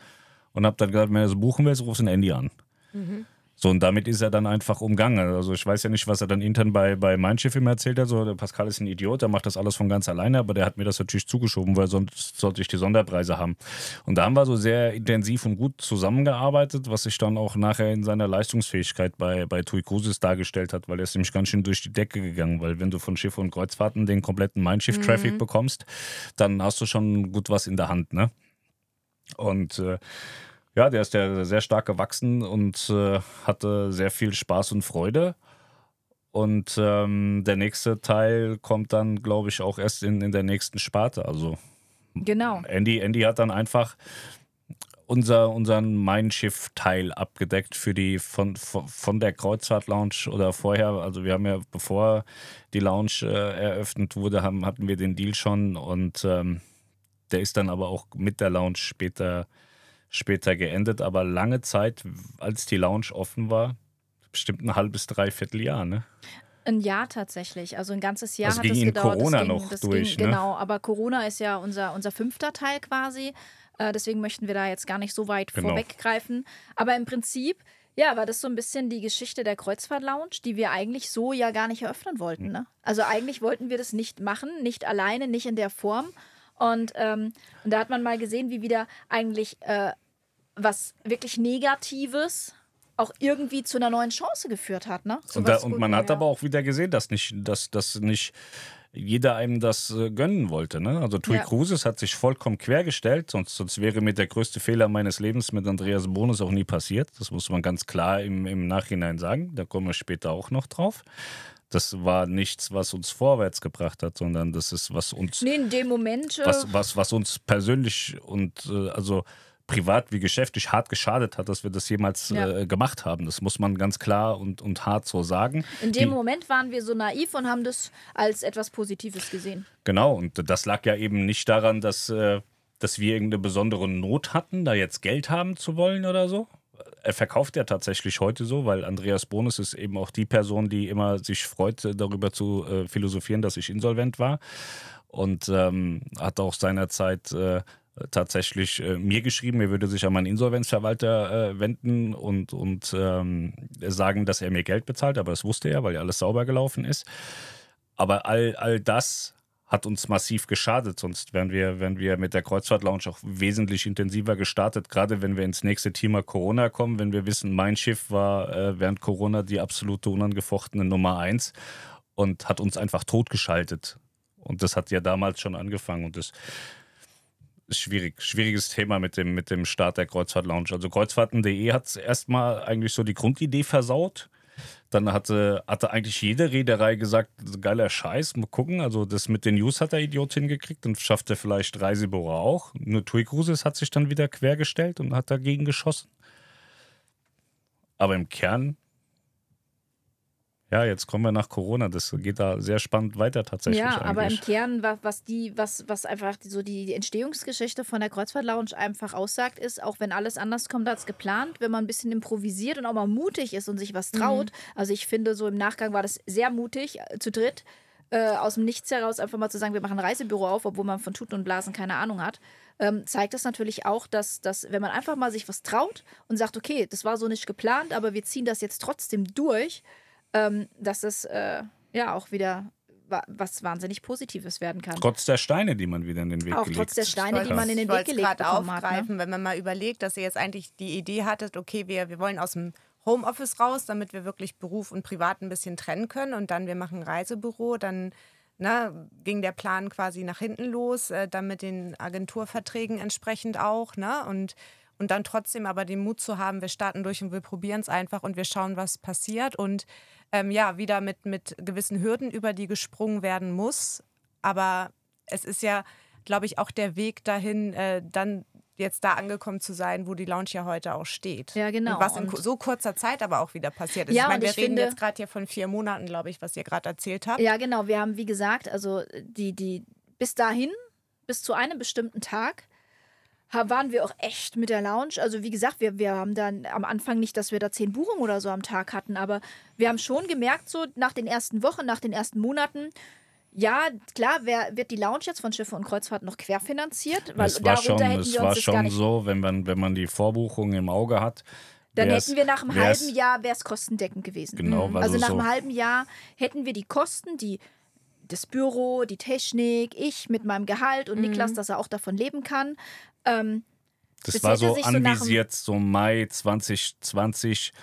S1: und habe dann gesagt, wenn er das buchen will, rufst du ein Handy an. Mhm. So, und damit ist er dann einfach umgangen. Also ich weiß ja nicht, was er dann intern bei, bei Mein Schiff immer erzählt hat. So, der Pascal ist ein Idiot, der macht das alles von ganz alleine, aber der hat mir das natürlich zugeschoben, weil sonst sollte ich die Sonderpreise haben. Und da haben wir so sehr intensiv und gut zusammengearbeitet, was sich dann auch nachher in seiner Leistungsfähigkeit bei, bei TUI Cruises dargestellt hat, weil er ist nämlich ganz schön durch die Decke gegangen, weil wenn du von Schiff und Kreuzfahrten den kompletten Mein Schiff-Traffic mhm. bekommst, dann hast du schon gut was in der Hand, ne? Und äh, ja, der ist ja sehr stark gewachsen und äh, hatte sehr viel Spaß und Freude. Und ähm, der nächste Teil kommt dann, glaube ich, auch erst in, in der nächsten Sparte. Also
S2: genau.
S1: Andy, Andy hat dann einfach unser, unseren Mein Schiff-Teil abgedeckt für die von, von, der Kreuzfahrt-Lounge oder vorher. Also wir haben ja, bevor die Lounge äh, eröffnet wurde, haben, hatten wir den Deal schon und ähm, der ist dann aber auch mit der Lounge später später geendet, aber lange Zeit, als die Lounge offen war, bestimmt ein halbes, dreiviertel Jahr, ne?
S2: Ein Jahr tatsächlich, also ein ganzes Jahr
S1: das
S2: hat
S1: ging
S2: es gedauert.
S1: Corona
S2: das ging,
S1: noch
S2: das
S1: durch,
S2: ging,
S1: ne?
S2: Genau, aber Corona ist ja unser, unser fünfter Teil quasi. Äh, deswegen möchten wir da jetzt gar nicht so weit
S1: Genau.
S2: vorweggreifen. Aber im Prinzip, ja, war das so ein bisschen die Geschichte der Kreuzfahrt-Lounge, die wir eigentlich so ja gar nicht eröffnen wollten.
S1: Hm.
S2: Ne? Also eigentlich wollten wir das nicht machen, nicht alleine, nicht in der Form. Und, ähm, und da hat man mal gesehen, wie wieder eigentlich äh, was wirklich Negatives auch irgendwie zu einer neuen Chance geführt hat. Ne?
S1: Und, da, und man hat
S3: ja.
S1: aber auch wieder gesehen, dass nicht, dass, dass nicht jeder einem das äh, gönnen wollte. Ne? Also Tui
S2: Ja.
S1: Cruises hat sich vollkommen quergestellt, sonst, sonst wäre mir der größte Fehler meines Lebens mit Andreas Bonus auch nie passiert. Das muss man ganz klar im, im Nachhinein sagen. Da kommen wir später auch noch drauf. Das war nichts, was uns vorwärts gebracht hat, sondern das ist, was uns
S2: Nee, in dem Moment. Äh,
S1: was, was, was uns persönlich und äh, also privat wie geschäftlich hart geschadet hat, dass wir das jemals
S2: Ja.
S1: äh, gemacht haben. Das muss man ganz klar und, und hart so sagen.
S2: In dem
S1: Die-
S2: Moment waren wir so naiv und haben das als etwas Positives gesehen.
S1: Genau, und das lag ja eben nicht daran, dass, äh, dass wir irgendeine besondere Not hatten, da jetzt Geld haben zu wollen oder so. Er verkauft ja tatsächlich heute so, weil Andreas Bonus ist eben auch die Person, die immer sich freut, äh, darüber zu äh, philosophieren, dass ich insolvent war. Und ähm, hat auch seinerzeit äh, tatsächlich äh, mir geschrieben, er würde sich an meinen Insolvenzverwalter äh, wenden und, und ähm, sagen, dass er mir Geld bezahlt. Aber das wusste er, weil ja alles sauber gelaufen ist. Aber all, all das hat uns massiv geschadet, sonst wären wir, wären wir mit der Kreuzfahrt-Lounge auch wesentlich intensiver gestartet, gerade wenn wir ins nächste Thema Corona kommen, wenn wir wissen, mein Schiff war äh, während Corona die absolute unangefochtene Nummer eins und hat uns einfach totgeschaltet. Und das hat ja damals schon angefangen und das schwierig, schwieriges Thema mit dem, mit dem Start der Kreuzfahrt-Lounge. Also kreuzfahrten.de hat erstmal eigentlich so die Grundidee versaut. Dann hatte, hatte eigentlich jede Reederei gesagt, geiler Scheiß, mal gucken. Also das mit den News hat der Idiot hingekriegt und schafft er vielleicht Reisebüro auch. Nur TUI Cruises hat sich dann wieder quergestellt und hat dagegen geschossen. Aber im Kern, ja, jetzt kommen wir nach Corona. Das geht da sehr spannend weiter tatsächlich.
S2: ja, aber im
S1: eigentlich.
S2: Kern, wa- was die, was, was einfach die- so die, Entstehungsgeschichte von der Kreuzfahrt-Lounge einfach aussagt, ist, auch wenn alles anders kommt als geplant, wenn man ein bisschen improvisiert und auch mal mutig ist und sich was traut. Also ich finde, so im Nachgang war das sehr mutig, äh, zu dritt. Äh, aus dem Nichts heraus einfach mal zu sagen, wir machen ein Reisebüro auf, obwohl man von Tuten und Blasen keine Ahnung hat, ähm, zeigt das natürlich auch, dass, dass, wenn man einfach mal sich was traut und sagt, okay, das war so nicht geplant, aber wir ziehen das jetzt trotzdem durch, ähm, dass es äh, ja auch wieder wa was wahnsinnig Positives werden kann.
S1: Trotz der Steine, die man wieder in den Weg
S2: Auch
S1: gelegt
S2: trotz der Steine, die
S1: hat.
S2: man in den Weg gelegt hat. Ne?
S3: aufgreifen, wenn man mal überlegt, dass ihr jetzt eigentlich die Idee hattet, okay, wir, wir wollen aus dem Homeoffice raus, damit wir wirklich Beruf und Privat ein bisschen trennen können und dann wir machen ein Reisebüro, dann ne, ging der Plan quasi nach hinten los, äh, dann mit den Agenturverträgen entsprechend auch, ne? Und, und dann trotzdem aber den Mut zu haben, wir starten durch und wir probieren es einfach und wir schauen, was passiert. Und ähm, ja, wieder mit, mit gewissen Hürden, über die gesprungen werden muss. Aber es ist ja, glaube ich, auch der Weg dahin, äh, dann jetzt da angekommen zu sein, wo die Lounge ja heute auch steht.
S2: Ja, genau.
S3: Und was in so kurzer Zeit aber auch wieder passiert ist.
S2: Ja,
S3: ich meine, wir
S2: ich
S3: reden
S2: finde-
S3: jetzt gerade hier von vier Monaten, glaube ich, was ihr gerade erzählt habt.
S2: Ja, genau. Wir haben, wie gesagt, also die, die bis dahin, bis zu einem bestimmten Tag, waren wir auch echt mit der Lounge. Also wie gesagt, wir, wir haben dann am Anfang nicht, dass wir da zehn Buchungen oder so am Tag hatten, aber wir haben schon gemerkt, so nach den ersten Wochen, nach den ersten Monaten, ja, klar, wer, wird die Lounge jetzt von Schiffe und Kreuzfahrt noch querfinanziert? Weil
S1: es war schon, es war schon so, wenn man, wenn man die Vorbuchung im Auge hat.
S2: Dann hätten wir nach einem halben Jahr, wäre es kostendeckend gewesen.
S1: Genau, also,
S2: Also nach
S1: so,
S2: einem halben Jahr hätten wir die Kosten, die das Büro, die Technik, ich mit meinem Gehalt und Niklas, dass er auch davon leben kann. Ähm,
S1: das war so
S2: sich so
S1: anvisiert, so Mai 2020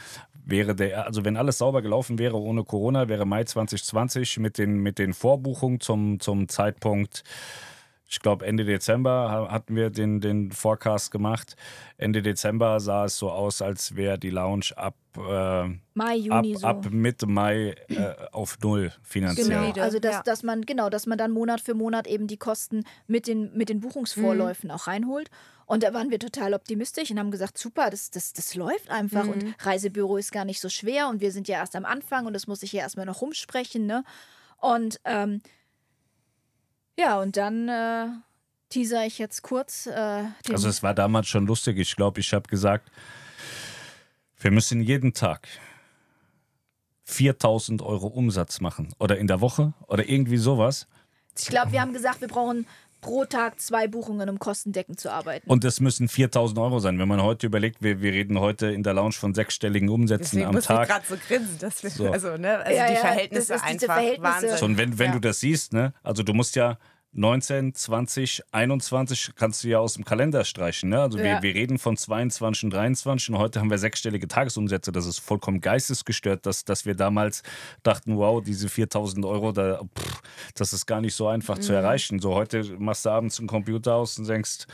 S1: wäre der, also wenn alles sauber gelaufen wäre ohne Corona, wäre Mai 2020 mit den, mit den Vorbuchungen zum, zum Zeitpunkt, ich glaube Ende Dezember ha- hatten wir den, den Forecast gemacht. Ende Dezember sah es so aus, als wäre die Lounge ab, äh,
S2: Mai,
S1: ab,
S2: Juni so.
S1: ab Mitte Mai äh, auf Null finanziell.
S2: Genau,
S3: Solide,
S2: also dass,
S3: ja.
S2: dass man genau, dass man dann Monat für Monat eben die Kosten mit den, mit den Buchungsvorläufen auch reinholt. Und da waren wir total optimistisch und haben gesagt, super, das, das, das läuft einfach und Reisebüro ist gar nicht so schwer und wir sind ja erst am Anfang und das muss ich ja erstmal noch rumsprechen, ne? Und ähm, ja, und dann äh, teaser ich jetzt kurz äh,
S1: Also es war damals schon lustig. Ich glaube, ich habe gesagt, wir müssen jeden Tag 4000 Euro Umsatz machen. Oder in der Woche oder irgendwie sowas.
S2: ich glaube, wir haben gesagt, wir brauchen pro Tag zwei Buchungen, um kostendeckend zu arbeiten.
S1: Und das müssen 4000 Euro sein. Wenn man heute überlegt, wir, wir reden heute in der Lounge von sechsstelligen Umsätzen
S3: Deswegen
S1: am
S3: muss ich
S1: Tag.
S3: gerade so grinsen. Dass wir,
S1: So.
S3: Also, ne, also
S2: Ja,
S3: die
S2: ja,
S3: Verhältnisse
S2: das ist diese
S3: einfach
S2: Verhältnisse.
S3: Wahnsinn.
S1: So, und wenn, wenn
S3: Ja.
S1: du das siehst, ne, also du musst ja 19, 20, 21 kannst du ja aus dem Kalender streichen. Ne? Also
S2: Ja.
S1: wir, wir reden von 22 und 23 und heute haben wir sechsstellige Tagesumsätze. Das ist vollkommen geistesgestört, dass, dass wir damals dachten, wow, diese 4000 Euro, da, pff, das ist gar nicht so einfach
S2: Mhm.
S1: zu erreichen. So heute machst du abends einen Computer aus und denkst,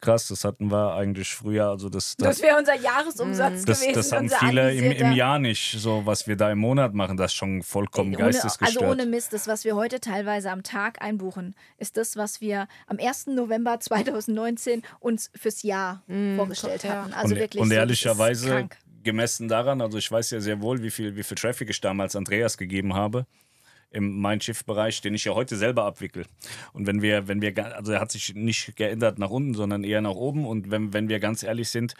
S1: krass, das hatten wir eigentlich früher. Also das, das,
S2: das wäre unser Jahresumsatz
S1: das,
S2: gewesen.
S1: das haben viele im, im. Jahr nicht, so was wir da im Monat machen. Das ist schon vollkommen
S2: Ohne,
S1: geistesgestört.
S2: also ohne Mist, das, was wir heute teilweise am Tag einbuchen, ist das, was wir am 1. November 2019 uns fürs Jahr vorgestellt
S3: ja.
S2: hatten. Also
S1: und,
S2: wirklich
S1: und
S2: so,
S1: ehrlicherweise, gemessen daran, also ich weiß ja sehr wohl, wie viel, wie viel Traffic ich damals Andreas gegeben habe im Mein Schiff-Bereich, den ich ja heute selber abwickle. Und wenn wir, wenn wir, also er hat sich nicht geändert nach unten, sondern eher nach oben. Und wenn, wenn wir ganz ehrlich sind,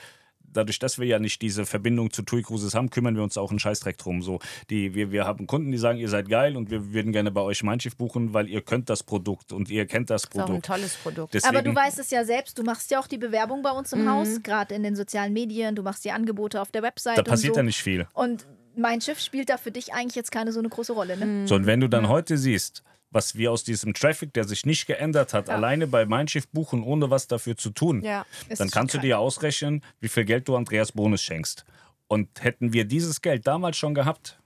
S1: dadurch, dass wir ja nicht diese Verbindung zu TUI Cruises haben, kümmern wir uns auch einen Scheißdreck drum. So, die, wir, wir haben Kunden, die sagen, ihr seid geil und wir würden gerne bei euch Mein Schiff buchen, weil ihr könnt das Produkt und ihr kennt das
S3: ist auch ein
S1: Produkt.
S3: tolles Produkt.
S1: Deswegen,
S2: Aber du weißt es ja selbst, du machst ja auch die Bewerbung bei uns im Haus, gerade in den sozialen Medien, du machst die Angebote auf der Website.
S1: da passiert
S2: und so.
S1: ja nicht viel.
S2: Und mein Schiff spielt da für dich eigentlich jetzt keine so eine große Rolle, ne?
S1: So, und wenn du dann heute siehst, was wir aus diesem Traffic, der sich nicht geändert hat, alleine bei Mein Schiff buchen, ohne was dafür zu tun,
S3: Ja.
S1: Dann kannst du dir ausrechnen, wie viel Geld du Andreas Bonus schenkst. Und hätten wir dieses Geld damals schon gehabt,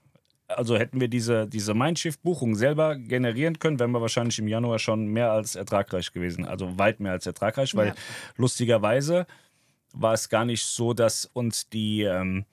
S1: also hätten wir diese, diese Mein Schiff-Buchung selber generieren können, wären wir wahrscheinlich im Januar schon mehr als ertragreich gewesen. Also weit mehr als ertragreich, weil
S2: Ja.
S1: lustigerweise war es gar nicht so, dass uns die, ähm,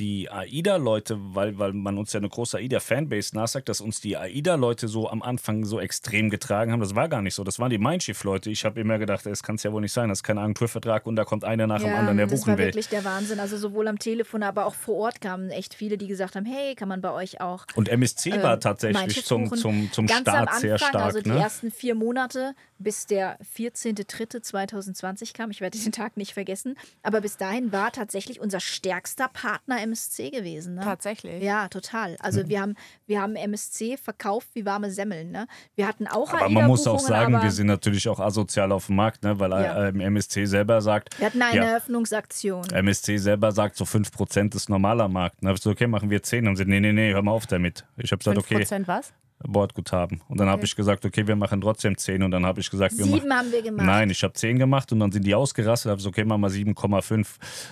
S1: die AIDA-Leute, weil, weil man uns ja eine große AIDA-Fanbase nachsagt, dass uns die AIDA-Leute so am Anfang so extrem getragen haben. Das war gar nicht so. Das waren die Mindshift-Leute. Ich habe immer gedacht, das kann es ja wohl nicht sein. Das ist kein Agenturvertrag und da kommt einer nach dem anderen, der
S2: das
S1: buchen
S2: war
S1: will.
S2: wirklich der Wahnsinn. Also sowohl am Telefon, aber auch vor Ort kamen echt viele, die gesagt haben, hey, kann man bei euch auch
S1: Und MSC
S2: äh,
S1: war tatsächlich zum, zum, zum
S2: Ganz am
S1: Start
S2: Anfang,
S1: sehr stark.
S2: Also die
S1: ne?
S2: ersten vier Monate, bis der 14.03.2020 kam. Ich werde diesen Tag nicht vergessen. Aber bis dahin war tatsächlich unser stärkster Partner MSC gewesen. Ne?
S3: Tatsächlich.
S2: Ja, total. Also wir, haben, wir haben MSC verkauft wie warme Semmeln. Ne? Wir hatten auch
S1: Aber man muss auch sagen, wir sind natürlich auch asozial auf dem Markt, ne? weil
S2: Ja.
S1: äh, MSC selber sagt,
S2: wir hatten eine
S1: ja,
S2: Eröffnungsaktion.
S1: MSC selber sagt, so 5% ist normaler Markt. Dann habe ich so, okay, machen wir 10. Und sie, nee, nee, nee, hör mal auf damit. Ich habe gesagt, okay,
S3: 5% was?
S1: Bordguthaben. Und dann habe ich gesagt, okay, wir machen trotzdem 10. Und dann habe ich gesagt, wir machen.
S2: Sieben haben wir gemacht.
S1: Nein, ich habe 10 gemacht und dann sind die ausgerastet. habe ich so, okay, machen wir 7,5.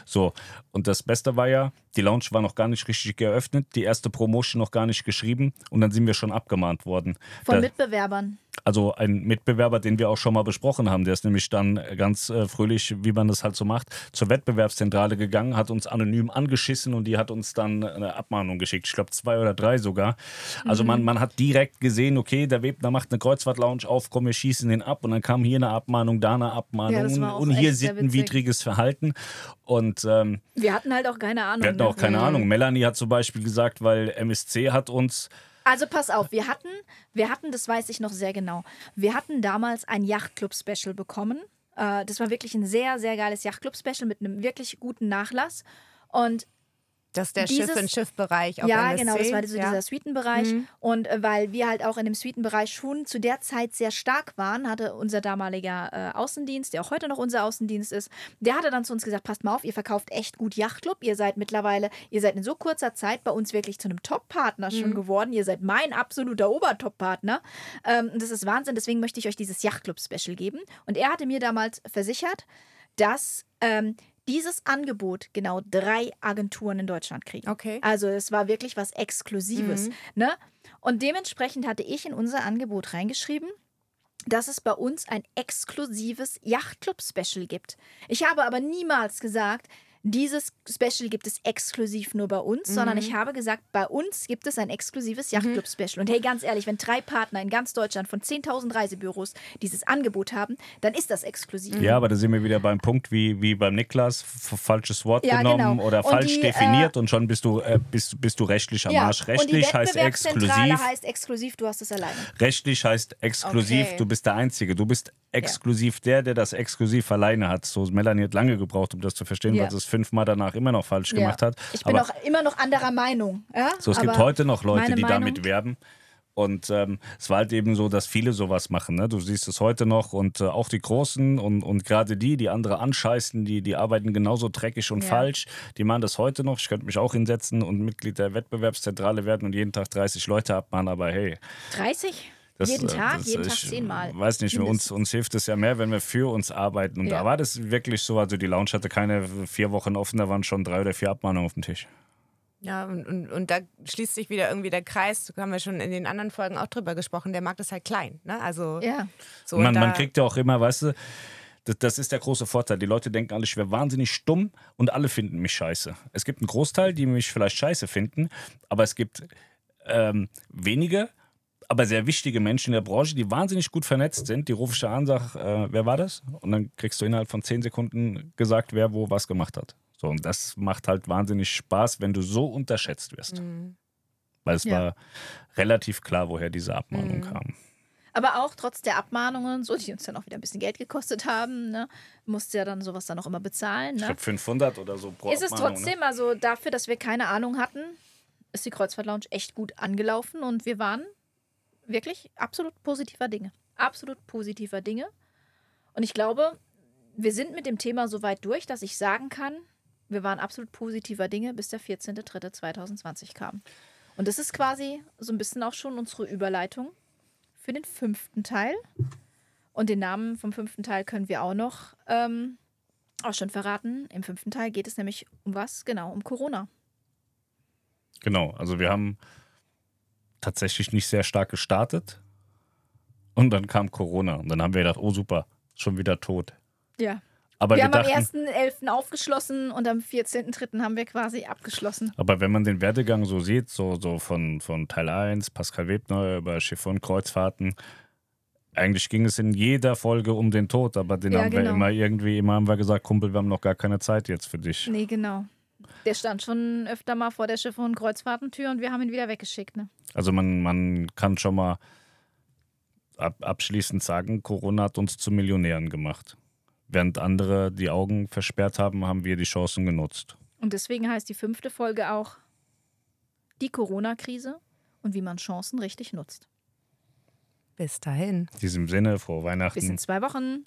S1: So. Und das Beste war ja, die Lounge war noch gar nicht richtig geöffnet, die erste Promotion noch gar nicht geschrieben und dann sind wir schon abgemahnt worden.
S2: Von
S1: Da-
S2: Mitbewerbern.
S1: Also ein Mitbewerber, den wir auch schon mal besprochen haben, der ist nämlich dann ganz äh, fröhlich, wie man das halt so macht, zur Wettbewerbszentrale gegangen, hat uns anonym angeschissen und die hat uns dann eine Abmahnung geschickt. Ich glaube zwei oder drei sogar. Also
S2: Mhm.
S1: man, man hat direkt gesehen, okay, der Webner macht eine Kreuzfahrt-Lounge auf, komm, wir schießen den ab und dann kam hier eine Abmahnung, da eine Abmahnung
S2: Ja,
S1: und hier sittenwidriges Verhalten. Und ähm,
S2: Wir hatten halt auch keine Ahnung.
S1: wir hatten
S2: ne?
S1: auch keine Ahnung. Melanie hat zum Beispiel gesagt, weil MSC hat uns
S2: Also pass auf, wir hatten, wir hatten, das weiß ich noch sehr genau, wir hatten damals ein Yachtclub-Special bekommen. Äh, das war wirklich ein sehr, sehr geiles Yachtclub-Special mit einem wirklich guten Nachlass. Und
S3: Das ist der
S2: Dieses-
S3: Schiff-in-Schiff-Bereich auf
S2: ja,
S3: MSC.
S2: genau, das war so
S3: ja.
S2: dieser Suitenbereich.
S3: Mhm.
S2: Und äh, weil wir halt auch in dem Suitenbereich schon zu der Zeit sehr stark waren, hatte unser damaliger äh, Außendienst, der auch heute noch unser Außendienst ist, der hatte dann zu uns gesagt, passt mal auf, ihr verkauft echt gut Yachtclub. Ihr seid mittlerweile, ihr seid in so kurzer Zeit bei uns wirklich zu einem Top-Partner schon geworden. Ihr seid mein absoluter Obertop-Partner. Ähm, das ist Wahnsinn, deswegen möchte ich euch dieses Yachtclub-Special geben. Und er hatte mir damals versichert, dass ähm, dieses Angebot genau drei Agenturen in Deutschland kriegen.
S3: Okay.
S2: Also es war wirklich was Exklusives. Ne? Und dementsprechend hatte ich in unser Angebot reingeschrieben, dass es bei uns ein exklusives Yachtclub-Special gibt. Ich habe aber niemals gesagt, dieses Special gibt es exklusiv nur bei uns, sondern ich habe gesagt, bei uns gibt es ein exklusives Yachtclub-Special. Und hey, ganz ehrlich, wenn drei Partner in ganz Deutschland von 10.000 Reisebüros dieses Angebot haben, dann ist das exklusiv.
S1: Ja, aber da sind wir wieder beim Punkt wie, wie beim Niklas, falsches Wort
S2: Ja,
S1: genommen
S2: genau.
S1: oder
S2: Und
S1: falsch
S2: die,
S1: definiert und schon bist du, äh, bist, bist du rechtlich am Arsch.
S2: und die
S1: Rechtlich heißt exklusiv.
S2: heißt exklusiv, du hast es alleine.
S1: Rechtlich heißt exklusiv,
S3: Okay.
S1: du bist der Einzige. Du bist exklusiv der, der das exklusiv alleine hat. So, Melanie hat lange gebraucht, um das zu verstehen,
S2: Ja.
S1: weil sie es fünfmal danach immer noch falsch gemacht hat.
S2: Ich bin
S1: Aber
S2: auch immer noch anderer Meinung. Ja?
S1: so, es gibt
S2: Aber
S1: heute noch Leute, die
S2: Meinung,
S1: damit werben. Und ähm, es war halt eben so, dass viele sowas machen. Ne? Du siehst es heute noch und äh, auch die Großen und, und gerade die, die andere anscheißen, die, die arbeiten genauso dreckig und
S2: Ja.
S1: falsch. Die machen das heute noch. Ich könnte mich auch hinsetzen und Mitglied der Wettbewerbszentrale werden und jeden Tag 30 Leute abmahnen, aber hey.
S2: 30?
S1: Das,
S2: jeden
S1: äh,
S2: Tag?
S1: das,
S2: jeden
S1: ich
S2: Tag zehnmal.
S1: Weiß nicht, uns, uns hilft es ja mehr, wenn wir für uns arbeiten. Und
S2: Ja.
S1: da war das wirklich so. Also die Lounge hatte keine vier Wochen offen, da waren schon drei oder vier Abmahnungen auf dem Tisch.
S3: Ja, und, und, und da schließt sich wieder irgendwie der Kreis. Da haben wir schon in den anderen Folgen auch drüber gesprochen. Der Markt ist halt klein. Ne? Also
S2: Ja.
S3: so und
S1: man, man kriegt ja auch immer, weißt du, das, das ist der große Vorteil. Die Leute denken alle, ich wäre wahnsinnig stumm und alle finden mich scheiße. Es gibt einen Großteil, die mich vielleicht scheiße finden, aber es gibt ähm, wenige, aber sehr wichtige Menschen in der Branche, die wahnsinnig gut vernetzt sind. Die ich da an, sag, äh, wer war das? Und dann kriegst du innerhalb von zehn Sekunden gesagt, wer wo was gemacht hat. So, und das macht halt wahnsinnig Spaß, wenn du so unterschätzt wirst. Weil es
S2: Ja.
S1: war relativ klar, woher diese Abmahnung kam.
S2: Aber auch trotz der Abmahnungen so, die uns dann auch wieder ein bisschen Geld gekostet haben, ne, musste ja dann sowas dann auch immer bezahlen.
S1: Ich
S2: Ne?
S1: glaube 500 oder so pro
S2: Ist es
S1: Abmahnung, ne?
S2: trotzdem, also dafür, dass wir keine Ahnung hatten, ist die Kreuzfahrt Lounge echt gut angelaufen und wir waren wirklich absolut positiver Dinge. Absolut positiver Dinge. Und ich glaube, wir sind mit dem Thema so weit durch, dass ich sagen kann, wir waren absolut positiver Dinge, bis der 14.03.2020 kam. Und das ist quasi so ein bisschen auch schon unsere Überleitung für den fünften Teil. Und den Namen vom fünften Teil können wir auch noch ähm, auch schon verraten. Im fünften Teil geht es nämlich um was? Genau, um Corona.
S1: Genau, also wir haben tatsächlich nicht sehr stark gestartet. Und dann kam Corona. Und dann haben wir gedacht, oh super, schon wieder tot.
S2: Ja.
S1: Aber
S2: wir
S1: wir,
S2: haben
S1: dachten,
S2: am 1.11. aufgeschlossen und am 14.03. haben wir quasi abgeschlossen.
S1: aber wenn man den Werdegang so sieht, so, so von, von Teil 1, Pascal Webner über Chiffon Kreuzfahrten, eigentlich ging es in jeder Folge um den Tod, aber den
S2: Ja,
S1: haben wir
S2: genau.
S1: immer irgendwie, immer haben wir gesagt, Kumpel, wir haben noch gar keine Zeit jetzt für dich.
S2: Nee, genau. Der stand schon öfter mal vor der Schiffe- und Kreuzfahrtentür und wir haben ihn wieder weggeschickt. Ne?
S1: Also man, man kann schon mal ab, abschließend sagen, Corona hat uns zu Millionären gemacht. Während andere die Augen versperrt haben, haben wir die Chancen genutzt.
S2: Und deswegen heißt die fünfte Folge auch die Corona-Krise und wie man Chancen richtig nutzt.
S3: bis dahin.
S1: In diesem Sinne, frohe
S2: Bis in
S1: Weihnachten.
S2: zwei Wochen.